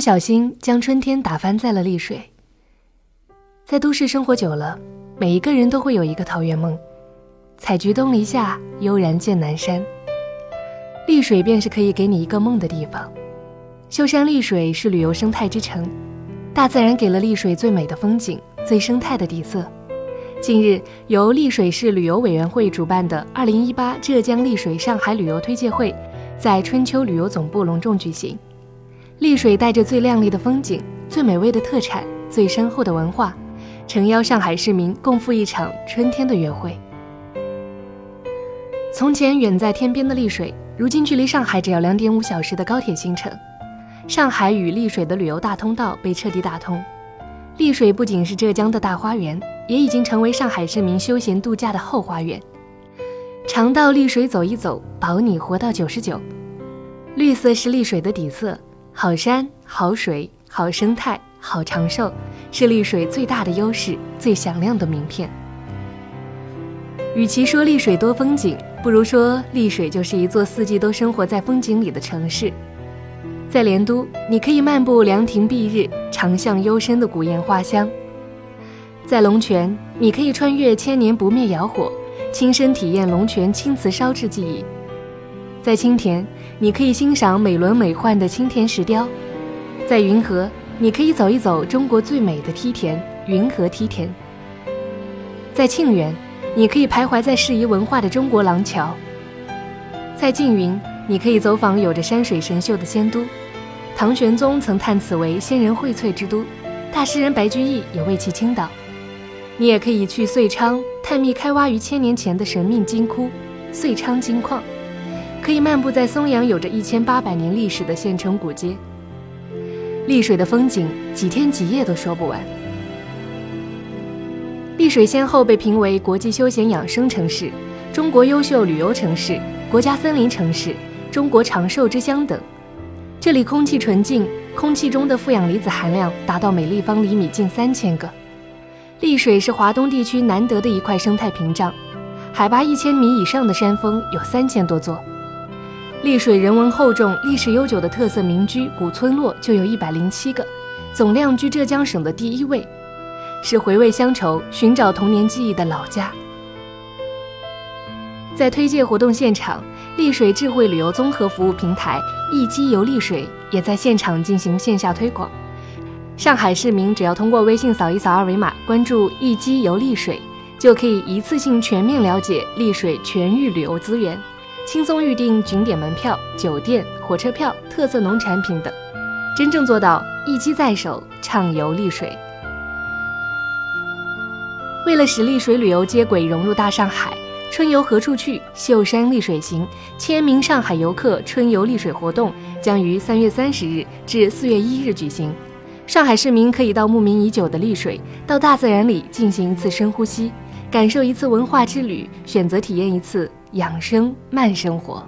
不小心将春天打翻在了丽水。在都市生活久了，每一个人都会有一个桃源梦：采菊东篱下，悠然见南山。丽水便是可以给你一个梦的地方。秀山丽水是旅游生态之城，大自然给了丽水最美的风景、最生态的底色。近日，由丽水市旅游委员会主办的2018浙江丽水上海旅游推介会，在春秋旅游总部隆重举行。丽水带着最亮丽的风景、最美味的特产、最深厚的文化，诚邀上海市民共赴一场春天的约会。从前远在天边的丽水，如今距离上海只要两点五小时的高铁行程。上海与丽水的旅游大通道被彻底打通，丽水不仅是浙江的大花园，也已经成为上海市民休闲度假的后花园。常到丽水走一走，保你活到九十九。绿色是丽水的底色。好山好水好生态好长寿，是丽水最大的优势，最响亮的名片。与其说丽水多风景，不如说丽水就是一座四季都生活在风景里的城市。在莲都，你可以漫步凉亭蔽日，长巷幽深的古堰花香；在龙泉，你可以穿越千年不灭窑火，亲身体验龙泉青瓷烧制技艺；在青田。你可以欣赏美轮美奂的青田石雕，在云河，你可以走一走中国最美的梯田——云河梯田；在庆元，你可以徘徊在适宜文化的中国廊桥；在缙云，你可以走访有着山水神秀的仙都。唐玄宗曾叹此为仙人荟萃之都，大诗人白居易也为其倾倒。你也可以去遂昌探秘开挖于千年前的神秘金窟——遂昌金矿。可以漫步在松阳有着一千八百年历史的县城古街。丽水的风景几天几夜都说不完。丽水先后被评为国际休闲养生城市、中国优秀旅游城市、国家森林城市、中国长寿之乡等。这里空气纯净，空气中的负氧离子含量达到每立方厘米近三千个。丽水是华东地区难得的一块生态屏障，海拔一千米以上的山峰有三千多座。丽水人文厚重、历史悠久的特色民居古村落就有一百零七个，总量居浙江省的第一位，是回味乡愁、寻找童年记忆的老家。在推介活动现场，丽水智慧旅游综合服务平台“易机游丽水”也在现场进行线下推广。上海市民只要通过微信扫一扫二维码，关注“易机游丽水”，就可以一次性全面了解丽水全域旅游资源。轻松预订景点门票、酒店、火车票、特色农产品等，真正做到一机在手，畅游丽水。为了使丽水旅游接轨融入大上海，春游何处去？秀山丽水行，千名上海游客春游丽水活动将于三月三十日至四月一日举行。上海市民可以到慕名已久的丽水，到大自然里进行一次深呼吸，感受一次文化之旅，选择体验一次。养生慢生活。